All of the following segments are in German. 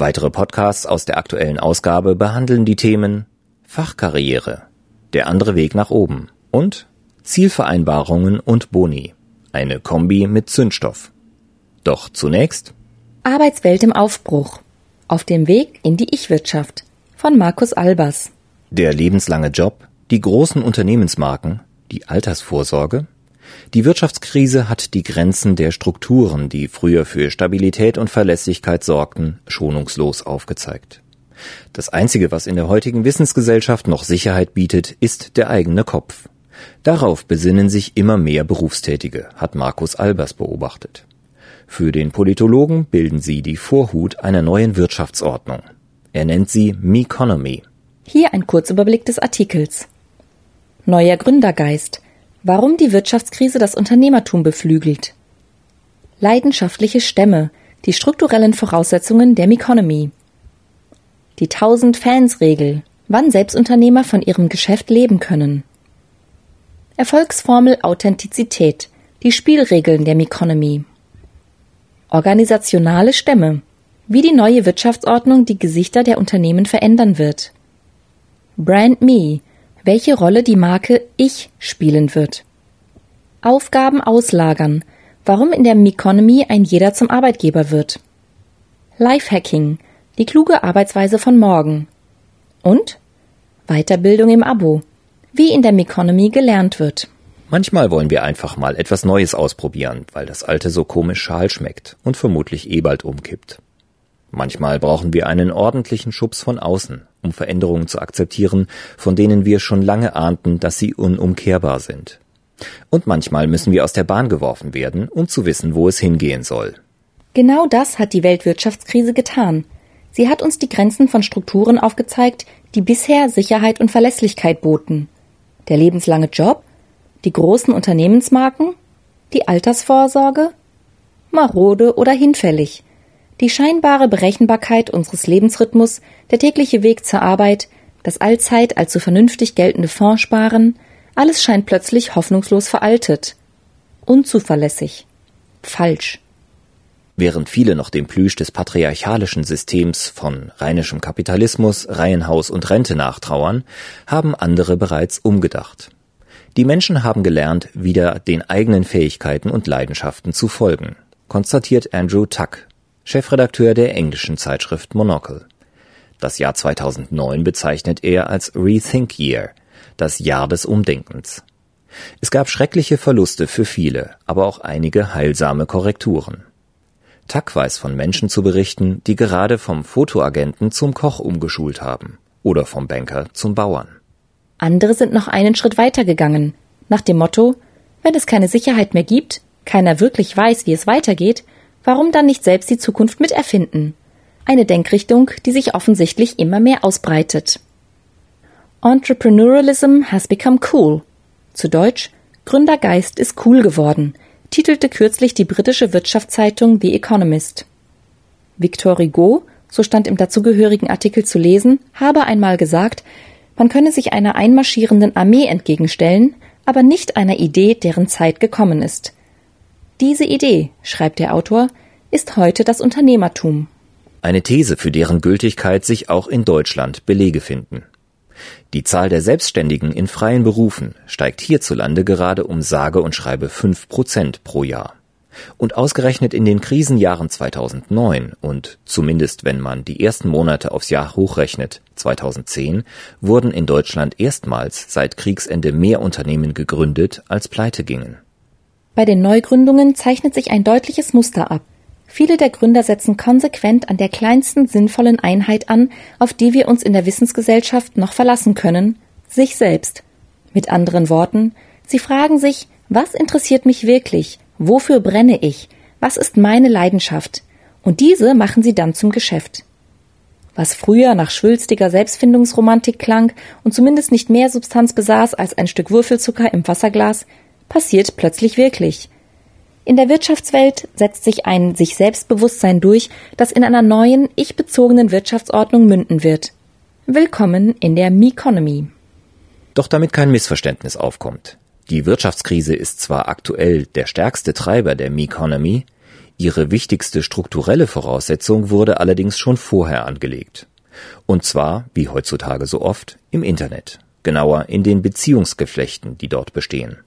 Weitere Podcasts aus der aktuellen Ausgabe behandeln die Themen Fachkarriere, der andere Weg nach oben und Zielvereinbarungen und Boni, eine Kombi mit Zündstoff. Doch zunächst Arbeitswelt im Aufbruch. Auf dem Weg in die Ich-Wirtschaft von Markus Albers. Der lebenslange Job, die großen Unternehmensmarken, die Altersvorsorge, die Wirtschaftskrise hat die Grenzen der Strukturen, die früher für Stabilität und Verlässlichkeit sorgten, schonungslos aufgezeigt. Das Einzige, was in der heutigen Wissensgesellschaft noch Sicherheit bietet, ist der eigene Kopf. Darauf besinnen sich immer mehr Berufstätige, hat Markus Albers beobachtet. Für den Politologen bilden sie die Vorhut einer neuen Wirtschaftsordnung. Er nennt sie Meconomy. Hier ein Kurzüberblick des Artikels. Neuer Gründergeist – Warum die Wirtschaftskrise das Unternehmertum beflügelt. Leidenschaftliche Stämme, die strukturellen Voraussetzungen der Meconomy. Die 1000 Fans Regel, wann Selbstunternehmer von ihrem Geschäft leben können. Erfolgsformel Authentizität, die Spielregeln der Meconomy. Organisationale Stämme, wie die neue Wirtschaftsordnung die Gesichter der Unternehmen verändern wird. Brand Me, welche Rolle die Marke Ich spielen wird. Aufgaben auslagern, warum in der Meconomy ein jeder zum Arbeitgeber wird. Lifehacking, die kluge Arbeitsweise von morgen. Und Weiterbildung im Abo, wie in der Meconomy gelernt wird. Manchmal wollen wir einfach mal etwas Neues ausprobieren, weil das alte so komisch schal schmeckt und vermutlich eh bald umkippt. Manchmal brauchen wir einen ordentlichen Schubs von außen, um Veränderungen zu akzeptieren, von denen wir schon lange ahnten, dass sie unumkehrbar sind. Und manchmal müssen wir aus der Bahn geworfen werden, um zu wissen, wo es hingehen soll. Genau das hat die Weltwirtschaftskrise getan. Sie hat uns die Grenzen von Strukturen aufgezeigt, die bisher Sicherheit und Verlässlichkeit boten. Der lebenslange Job, die großen Unternehmensmarken, die Altersvorsorge, marode oder hinfällig – die scheinbare Berechenbarkeit unseres Lebensrhythmus, der tägliche Weg zur Arbeit, das allzeit allzu vernünftig geltende Fondssparen, alles scheint plötzlich hoffnungslos veraltet. Unzuverlässig. Falsch. Während viele noch dem Plüsch des patriarchalischen Systems von rheinischem Kapitalismus, Reihenhaus und Rente nachtrauern, haben andere bereits umgedacht. Die Menschen haben gelernt, wieder den eigenen Fähigkeiten und Leidenschaften zu folgen, konstatiert Andrew Tuck, Chefredakteur der englischen Zeitschrift Monocle. Das Jahr 2009 bezeichnet er als Rethink Year, das Jahr des Umdenkens. Es gab schreckliche Verluste für viele, aber auch einige heilsame Korrekturen. Tuck weiß von Menschen zu berichten, die gerade vom Fotoagenten zum Koch umgeschult haben oder vom Banker zum Bauern. Andere sind noch einen Schritt weiter gegangen, nach dem Motto, wenn es keine Sicherheit mehr gibt, keiner wirklich weiß, wie es weitergeht, Warum dann nicht selbst die Zukunft miterfinden? Eine Denkrichtung, die sich offensichtlich immer mehr ausbreitet. Entrepreneurialism has become cool. Zu Deutsch Gründergeist ist cool geworden, titelte kürzlich die britische Wirtschaftszeitung The Economist. Victor Rigaud, so stand im dazugehörigen Artikel zu lesen, habe einmal gesagt, man könne sich einer einmarschierenden Armee entgegenstellen, aber nicht einer Idee, deren Zeit gekommen ist. Diese Idee, schreibt der Autor, ist heute das Unternehmertum. Eine These, für deren Gültigkeit sich auch in Deutschland Belege finden. Die Zahl der Selbstständigen in freien Berufen steigt hierzulande gerade um sage und schreibe fünf Prozent pro Jahr. Und ausgerechnet in den Krisenjahren 2009 und zumindest wenn man die ersten Monate aufs Jahr hochrechnet 2010 wurden in Deutschland erstmals seit Kriegsende mehr Unternehmen gegründet als pleite gingen. Bei den Neugründungen zeichnet sich ein deutliches Muster ab. Viele der Gründer setzen konsequent an der kleinsten sinnvollen Einheit an, auf die wir uns in der Wissensgesellschaft noch verlassen können, sich selbst. Mit anderen Worten, sie fragen sich, was interessiert mich wirklich? Wofür brenne ich? Was ist meine Leidenschaft? Und diese machen sie dann zum Geschäft. Was früher nach schwülstiger Selbstfindungsromantik klang und zumindest nicht mehr Substanz besaß als ein Stück Würfelzucker im Wasserglas, passiert plötzlich wirklich. In der Wirtschaftswelt setzt sich ein sich Selbstbewusstsein durch, das in einer neuen, ich-bezogenen Wirtschaftsordnung münden wird. Willkommen in der Meconomy. Doch damit kein Missverständnis aufkommt. Die Wirtschaftskrise ist zwar aktuell der stärkste Treiber der Meconomy, ihre wichtigste strukturelle Voraussetzung wurde allerdings schon vorher angelegt. Und zwar, wie heutzutage so oft, im Internet, genauer in den Beziehungsgeflechten, die dort bestehen.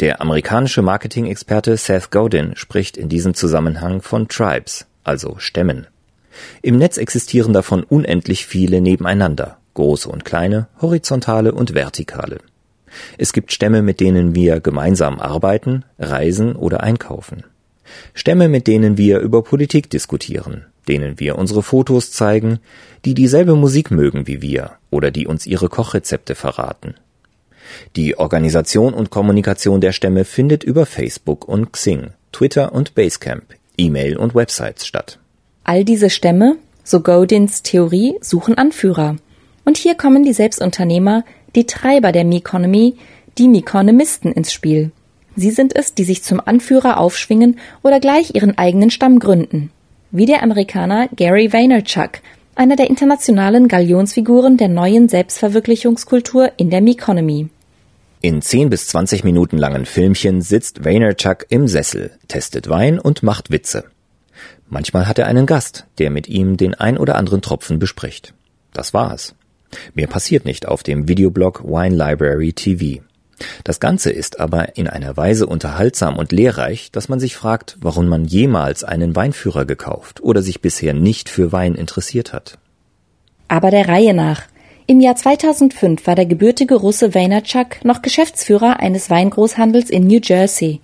Der amerikanische Marketing-Experte Seth Godin spricht in diesem Zusammenhang von Tribes, also Stämmen. Im Netz existieren davon unendlich viele nebeneinander, große und kleine, horizontale und vertikale. Es gibt Stämme, mit denen wir gemeinsam arbeiten, reisen oder einkaufen. Stämme, mit denen wir über Politik diskutieren, denen wir unsere Fotos zeigen, die dieselbe Musik mögen wie wir oder die uns ihre Kochrezepte verraten. Die Organisation und Kommunikation der Stämme findet über Facebook und Xing, Twitter und Basecamp, E-Mail und Websites statt. All diese Stämme, so Godins Theorie, suchen Anführer. Und hier kommen die Selbstunternehmer, die Treiber der Meconomy, die Meconomisten ins Spiel. Sie sind es, die sich zum Anführer aufschwingen oder gleich ihren eigenen Stamm gründen. Wie der Amerikaner Gary Vaynerchuk, einer der internationalen Galionsfiguren der neuen Selbstverwirklichungskultur in der Meconomy. In 10 bis 20 Minuten langen Filmchen sitzt Vaynerchuk im Sessel, testet Wein und macht Witze. Manchmal hat er einen Gast, der mit ihm den ein oder anderen Tropfen bespricht. Das war's. Mehr passiert nicht auf dem Videoblog Wine Library TV. Das Ganze ist aber in einer Weise unterhaltsam und lehrreich, dass man sich fragt, warum man jemals einen Weinführer gekauft oder sich bisher nicht für Wein interessiert hat. Aber der Reihe nach. Im Jahr 2005 war der gebürtige Russe Vaynerchuk noch Geschäftsführer eines Weingroßhandels in New Jersey.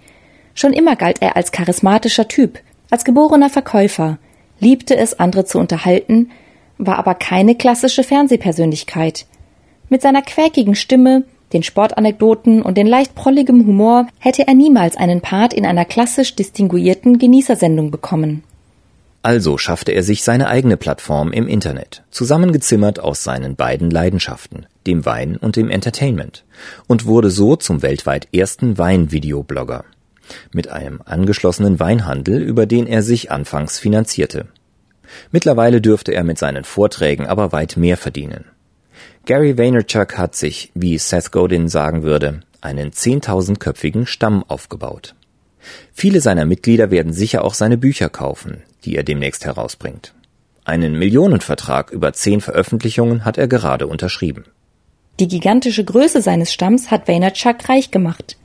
Schon immer galt er als charismatischer Typ, als geborener Verkäufer, liebte es, andere zu unterhalten, war aber keine klassische Fernsehpersönlichkeit. Mit seiner quäkigen Stimme, den Sportanekdoten und den leicht prolligem Humor hätte er niemals einen Part in einer klassisch distinguierten Genießersendung bekommen. Also schaffte er sich seine eigene Plattform im Internet, zusammengezimmert aus seinen beiden Leidenschaften, dem Wein und dem Entertainment, und wurde so zum weltweit ersten Weinvideoblogger. Mit einem angeschlossenen Weinhandel, über den er sich anfangs finanzierte. Mittlerweile dürfte er mit seinen Vorträgen aber weit mehr verdienen. Gary Vaynerchuk hat sich, wie Seth Godin sagen würde, einen zehntausendköpfigen Stamm aufgebaut. Viele seiner Mitglieder werden sicher auch seine Bücher kaufen, die er demnächst herausbringt. Einen Millionenvertrag über zehn Veröffentlichungen hat er gerade unterschrieben. Die gigantische Größe seines Stamms hat Vaynerchuk reich gemacht.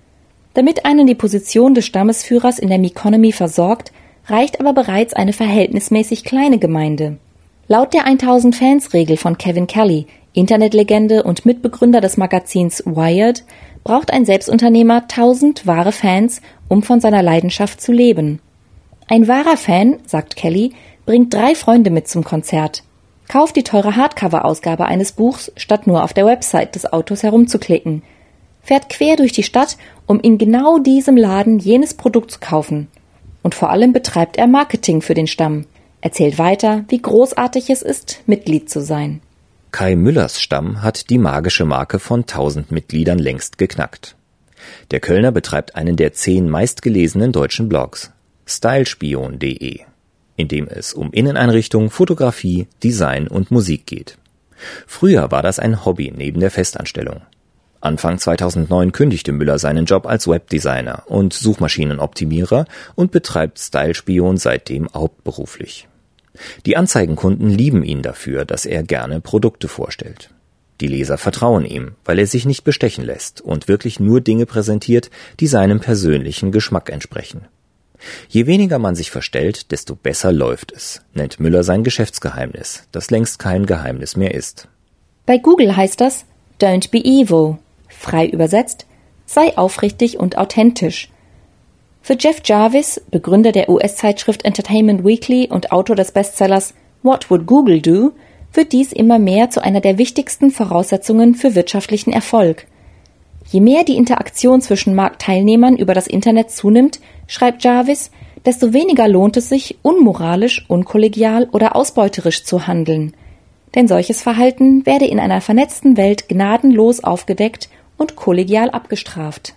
Damit einen die Position des Stammesführers in der Meconomy versorgt, reicht aber bereits eine verhältnismäßig kleine Gemeinde. Laut der 1000 Fans Regel von Kevin Kelly, Internetlegende und Mitbegründer des Magazins Wired, braucht ein Selbstunternehmer 1000 wahre Fans, um von seiner Leidenschaft zu leben. Ein wahrer Fan, sagt Kelly, bringt drei Freunde mit zum Konzert. Kauft die teure Hardcover-Ausgabe eines Buchs, statt nur auf der Website des Autos herumzuklicken. Fährt quer durch die Stadt, um in genau diesem Laden jenes Produkt zu kaufen. Und vor allem betreibt er Marketing für den Stamm. Erzählt weiter, wie großartig es ist, Mitglied zu sein. Kai Müllers Stamm hat die magische Marke von 1000 Mitgliedern längst geknackt. Der Kölner betreibt einen der zehn meistgelesenen deutschen Blogs, stylespion.de, in dem es um Inneneinrichtung, Fotografie, Design und Musik geht. Früher war das ein Hobby neben der Festanstellung. Anfang 2009 kündigte Müller seinen Job als Webdesigner und Suchmaschinenoptimierer und betreibt Stylespion seitdem hauptberuflich. Die Anzeigenkunden lieben ihn dafür, dass er gerne Produkte vorstellt. Die Leser vertrauen ihm, weil er sich nicht bestechen lässt und wirklich nur Dinge präsentiert, die seinem persönlichen Geschmack entsprechen. Je weniger man sich verstellt, desto besser läuft es, nennt Müller sein Geschäftsgeheimnis, das längst kein Geheimnis mehr ist. Bei Google heißt das Don't be evil. Frei übersetzt, sei aufrichtig und authentisch. Für Jeff Jarvis, Begründer der US-Zeitschrift Entertainment Weekly und Autor des Bestsellers What Would Google Do, wird dies immer mehr zu einer der wichtigsten Voraussetzungen für wirtschaftlichen Erfolg. Je mehr die Interaktion zwischen Marktteilnehmern über das Internet zunimmt, schreibt Jarvis, desto weniger lohnt es sich, unmoralisch, unkollegial oder ausbeuterisch zu handeln. denn solches Verhalten werde in einer vernetzten Welt gnadenlos aufgedeckt und kollegial abgestraft.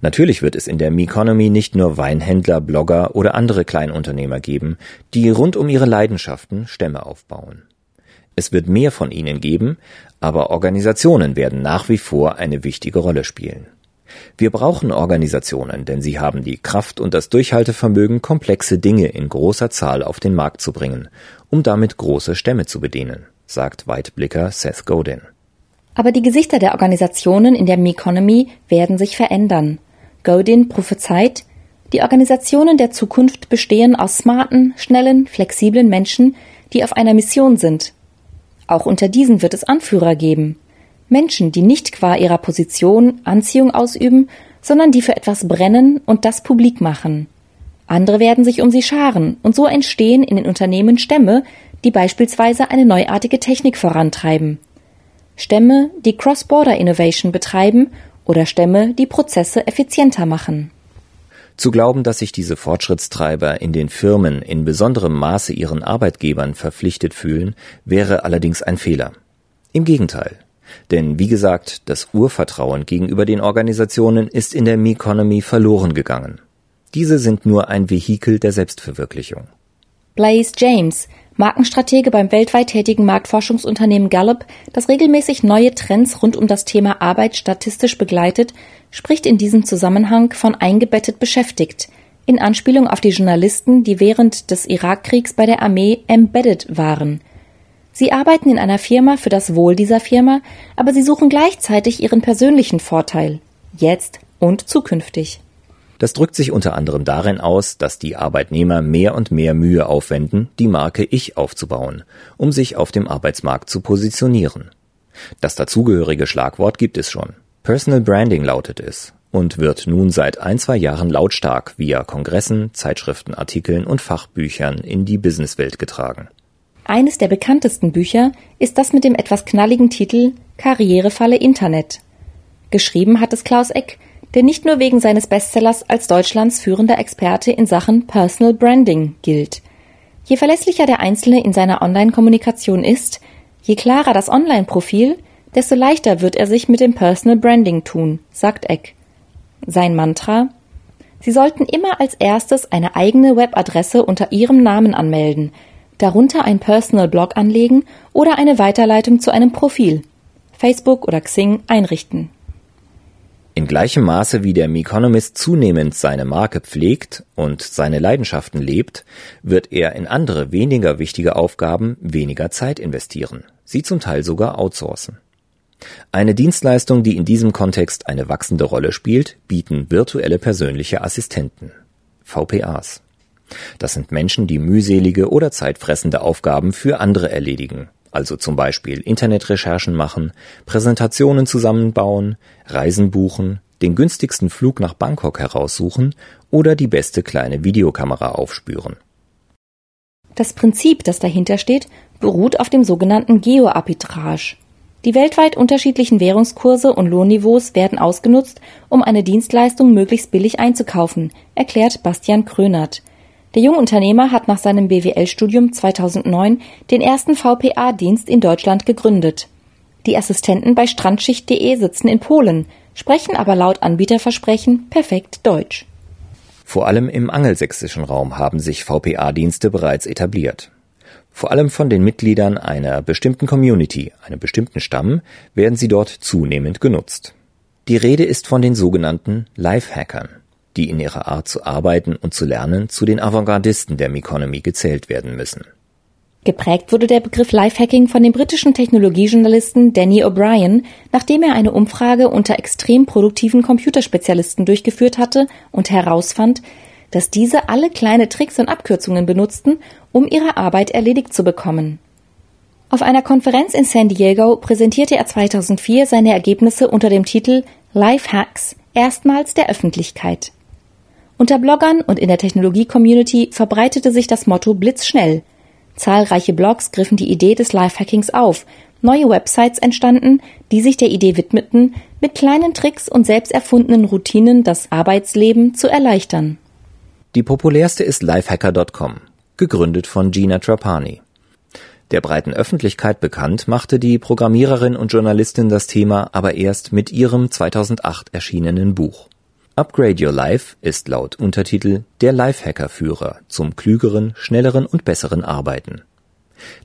Natürlich wird es in der Meconomy nicht nur Weinhändler, Blogger oder andere Kleinunternehmer geben, die rund um ihre Leidenschaften Stämme aufbauen. Es wird mehr von ihnen geben, aber Organisationen werden nach wie vor eine wichtige Rolle spielen. Wir brauchen Organisationen, denn sie haben die Kraft und das Durchhaltevermögen, komplexe Dinge in großer Zahl auf den Markt zu bringen, um damit große Stämme zu bedienen, sagt Weitblicker Seth Godin. Aber die Gesichter der Organisationen in der Meconomy werden sich verändern. Godin prophezeit, die Organisationen der Zukunft bestehen aus smarten, schnellen, flexiblen Menschen, die auf einer Mission sind. Auch unter diesen wird es Anführer geben. Menschen, die nicht qua ihrer Position Anziehung ausüben, sondern die für etwas brennen und das publik machen. Andere werden sich um sie scharen, und so entstehen in den Unternehmen Stämme, die beispielsweise eine neuartige Technik vorantreiben. Stämme, die Cross-Border Innovation betreiben oder Stämme, die Prozesse effizienter machen. Zu glauben, dass sich diese Fortschrittstreiber in den Firmen in besonderem Maße ihren Arbeitgebern verpflichtet fühlen, wäre allerdings ein Fehler. Im Gegenteil. Denn wie gesagt, das Urvertrauen gegenüber den Organisationen ist in der Meconomy verloren gegangen. Diese sind nur ein Vehikel der Selbstverwirklichung. Blaise James, Markenstratege beim weltweit tätigen Marktforschungsunternehmen Gallup, das regelmäßig neue Trends rund um das Thema Arbeit statistisch begleitet, spricht in diesem Zusammenhang von eingebettet beschäftigt, in Anspielung auf die Journalisten, die während des Irakkriegs bei der Armee embedded waren. Sie arbeiten in einer Firma für das Wohl dieser Firma, aber sie suchen gleichzeitig ihren persönlichen Vorteil, jetzt und zukünftig. Das drückt sich unter anderem darin aus, dass die Arbeitnehmer mehr und mehr Mühe aufwenden, die Marke Ich aufzubauen, um sich auf dem Arbeitsmarkt zu positionieren. Das dazugehörige Schlagwort gibt es schon. Personal Branding lautet es und wird nun seit ein, zwei Jahren lautstark via Kongressen, Zeitschriftenartikeln und Fachbüchern in die Businesswelt getragen. Eines der bekanntesten Bücher ist das mit dem etwas knalligen Titel Karrierefalle Internet. Geschrieben hat es Klaus Eck, der nicht nur wegen seines Bestsellers als Deutschlands führender Experte in Sachen Personal Branding gilt. Je verlässlicher der Einzelne in seiner Online-Kommunikation ist, je klarer das Online-Profil, desto leichter wird er sich mit dem Personal Branding tun, sagt Eck. Sein Mantra Sie sollten immer als erstes eine eigene Webadresse unter Ihrem Namen anmelden, darunter ein Personal Blog anlegen oder eine Weiterleitung zu einem Profil, Facebook oder Xing einrichten. In gleichem Maße wie der Meconomist zunehmend seine Marke pflegt und seine Leidenschaften lebt, wird er in andere weniger wichtige Aufgaben weniger Zeit investieren, sie zum Teil sogar outsourcen. Eine Dienstleistung, die in diesem Kontext eine wachsende Rolle spielt, bieten virtuelle persönliche Assistenten, VPAs. Das sind Menschen, die mühselige oder zeitfressende Aufgaben für andere erledigen, also zum Beispiel Internetrecherchen machen, Präsentationen zusammenbauen, Reisen buchen, den günstigsten Flug nach Bangkok heraussuchen oder die beste kleine Videokamera aufspüren. Das Prinzip, das dahinter steht, beruht auf dem sogenannten Geoarbitrage. Die weltweit unterschiedlichen Währungskurse und Lohnniveaus werden ausgenutzt, um eine Dienstleistung möglichst billig einzukaufen, erklärt Bastian Krönert. Der Jungunternehmer hat nach seinem BWL-Studium 2009 den ersten VPA-Dienst in Deutschland gegründet. Die Assistenten bei Strandschicht.de sitzen in Polen, sprechen aber laut Anbieterversprechen perfekt Deutsch. Vor allem im angelsächsischen Raum haben sich VPA-Dienste bereits etabliert. Vor allem von den Mitgliedern einer bestimmten Community, einem bestimmten Stamm, werden sie dort zunehmend genutzt. Die Rede ist von den sogenannten Lifehackern die in ihrer Art zu arbeiten und zu lernen zu den Avantgardisten der Meconomy gezählt werden müssen. Geprägt wurde der Begriff Lifehacking von dem britischen Technologiejournalisten Danny O'Brien, nachdem er eine Umfrage unter extrem produktiven Computerspezialisten durchgeführt hatte und herausfand, dass diese alle kleine Tricks und Abkürzungen benutzten, um ihre Arbeit erledigt zu bekommen. Auf einer Konferenz in San Diego präsentierte er 2004 seine Ergebnisse unter dem Titel Lifehacks erstmals der Öffentlichkeit. Unter Bloggern und in der Technologie-Community verbreitete sich das Motto blitzschnell. Zahlreiche Blogs griffen die Idee des Lifehackings auf, neue Websites entstanden, die sich der Idee widmeten, mit kleinen Tricks und selbst erfundenen Routinen das Arbeitsleben zu erleichtern. Die populärste ist lifehacker.com, gegründet von Gina Trapani. Der breiten Öffentlichkeit bekannt machte die Programmiererin und Journalistin das Thema aber erst mit ihrem 2008 erschienenen Buch. Upgrade Your Life ist laut Untertitel der Lifehacker-Führer zum klügeren, schnelleren und besseren Arbeiten.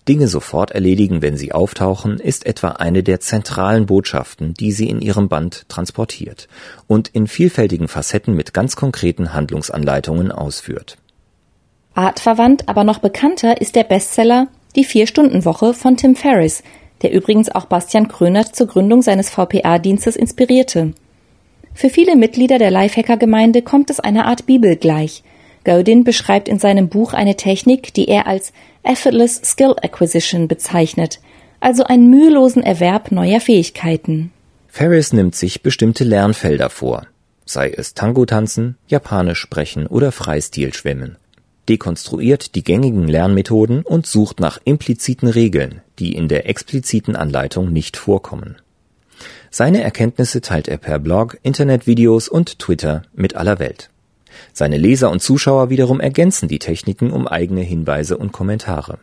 Dinge sofort erledigen, wenn sie auftauchen, ist etwa eine der zentralen Botschaften, die sie in ihrem Band transportiert und in vielfältigen Facetten mit ganz konkreten Handlungsanleitungen ausführt. Artverwandt, aber noch bekannter ist der Bestseller Die Vier-Stunden-Woche von Tim Ferriss, der übrigens auch Bastian Krönert zur Gründung seines VPA-Dienstes inspirierte. Für viele Mitglieder der Lifehacker-Gemeinde kommt es einer Art Bibel gleich. Godin beschreibt in seinem Buch eine Technik, die er als Effortless Skill Acquisition bezeichnet, also einen mühelosen Erwerb neuer Fähigkeiten. Ferris nimmt sich bestimmte Lernfelder vor, sei es Tango tanzen, Japanisch sprechen oder Freistil schwimmen, dekonstruiert die gängigen Lernmethoden und sucht nach impliziten Regeln, die in der expliziten Anleitung nicht vorkommen. Seine Erkenntnisse teilt er per Blog, Internetvideos und Twitter mit aller Welt. Seine Leser und Zuschauer wiederum ergänzen die Techniken um eigene Hinweise und Kommentare.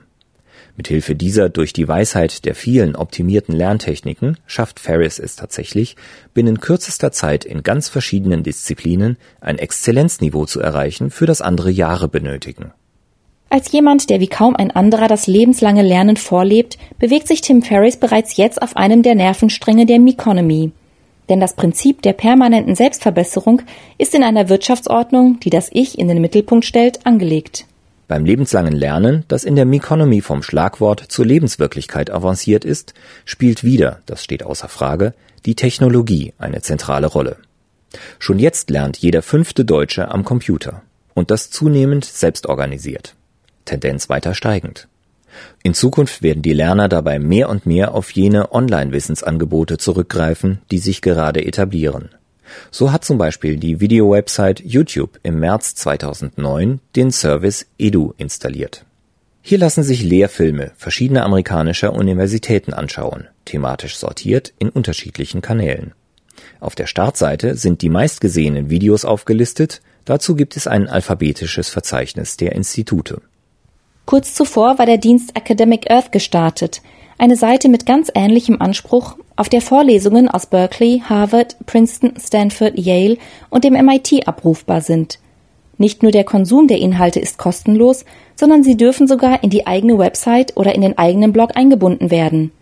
Mithilfe dieser durch die Weisheit der vielen optimierten Lerntechniken schafft Ferris es tatsächlich, binnen kürzester Zeit in ganz verschiedenen Disziplinen ein Exzellenzniveau zu erreichen, für das andere Jahre benötigen. Als jemand, der wie kaum ein anderer das lebenslange Lernen vorlebt, bewegt sich Tim Ferris bereits jetzt auf einem der Nervenstränge der Meconomy. Denn das Prinzip der permanenten Selbstverbesserung ist in einer Wirtschaftsordnung, die das Ich in den Mittelpunkt stellt, angelegt. Beim lebenslangen Lernen, das in der Meconomy vom Schlagwort zur Lebenswirklichkeit avanciert ist, spielt wieder, das steht außer Frage, die Technologie eine zentrale Rolle. Schon jetzt lernt jeder fünfte Deutsche am Computer. Und das zunehmend selbstorganisiert. Tendenz weiter steigend. In Zukunft werden die Lerner dabei mehr und mehr auf jene Online-Wissensangebote zurückgreifen, die sich gerade etablieren. So hat zum Beispiel die Video-Website YouTube im März 2009 den Service Edu installiert. Hier lassen sich Lehrfilme verschiedener amerikanischer Universitäten anschauen, thematisch sortiert in unterschiedlichen Kanälen. Auf der Startseite sind die meistgesehenen Videos aufgelistet, dazu gibt es ein alphabetisches Verzeichnis der Institute. Kurz zuvor war der Dienst Academic Earth gestartet, eine Seite mit ganz ähnlichem Anspruch, auf der Vorlesungen aus Berkeley, Harvard, Princeton, Stanford, Yale und dem MIT abrufbar sind. Nicht nur der Konsum der Inhalte ist kostenlos, sondern sie dürfen sogar in die eigene Website oder in den eigenen Blog eingebunden werden.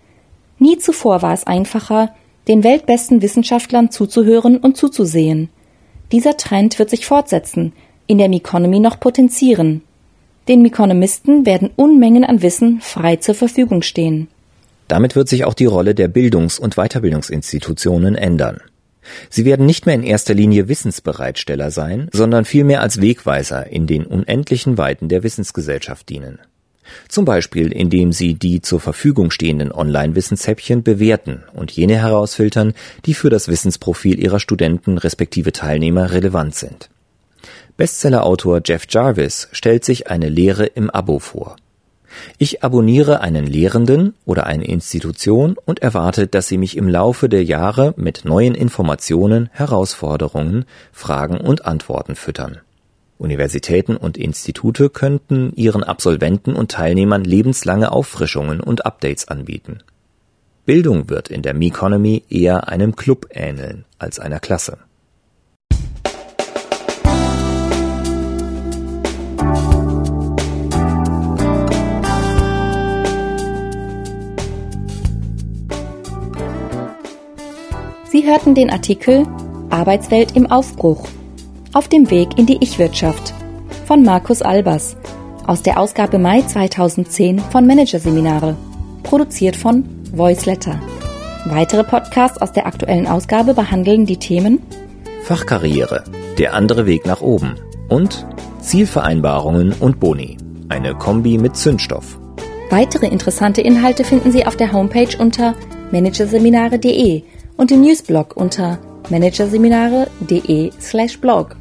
Nie zuvor war es einfacher, den weltbesten Wissenschaftlern zuzuhören und zuzusehen. Dieser Trend wird sich fortsetzen, in der Meconomy noch potenzieren. Den Meconomisten werden Unmengen an Wissen frei zur Verfügung stehen. Damit wird sich auch die Rolle der Bildungs- und Weiterbildungsinstitutionen ändern. Sie werden nicht mehr in erster Linie Wissensbereitsteller sein, sondern vielmehr als Wegweiser in den unendlichen Weiten der Wissensgesellschaft dienen. Zum Beispiel, indem sie die zur Verfügung stehenden Online-Wissenshäppchen bewerten und jene herausfiltern, die für das Wissensprofil ihrer Studenten respektive Teilnehmer relevant sind. Bestsellerautor Jeff Jarvis stellt sich eine Lehre im Abo vor. Ich abonniere einen Lehrenden oder eine Institution und erwarte, dass sie mich im Laufe der Jahre mit neuen Informationen, Herausforderungen, Fragen und Antworten füttern. Universitäten und Institute könnten ihren Absolventen und Teilnehmern lebenslange Auffrischungen und Updates anbieten. Bildung wird in der Meconomy eher einem Club ähneln als einer Klasse. Sie hörten den Artikel Arbeitswelt im Aufbruch auf dem Weg in die Ich-Wirtschaft von Markus Albers aus der Ausgabe Mai 2010 von Managerseminare, produziert von Voiceletter. Weitere Podcasts aus der aktuellen Ausgabe behandeln die Themen Fachkarriere, der andere Weg nach oben und Zielvereinbarungen und Boni, eine Kombi mit Zündstoff. Weitere interessante Inhalte finden Sie auf der Homepage unter managerseminare.de und im Newsblog unter managerseminare.de/blog.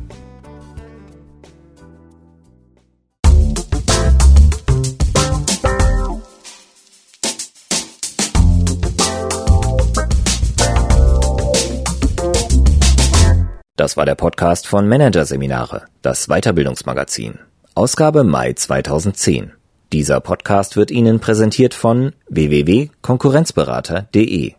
Das war der Podcast von Managerseminare, das Weiterbildungsmagazin. Ausgabe Mai 2010. Dieser Podcast wird Ihnen präsentiert von www.konkurrenzberater.de.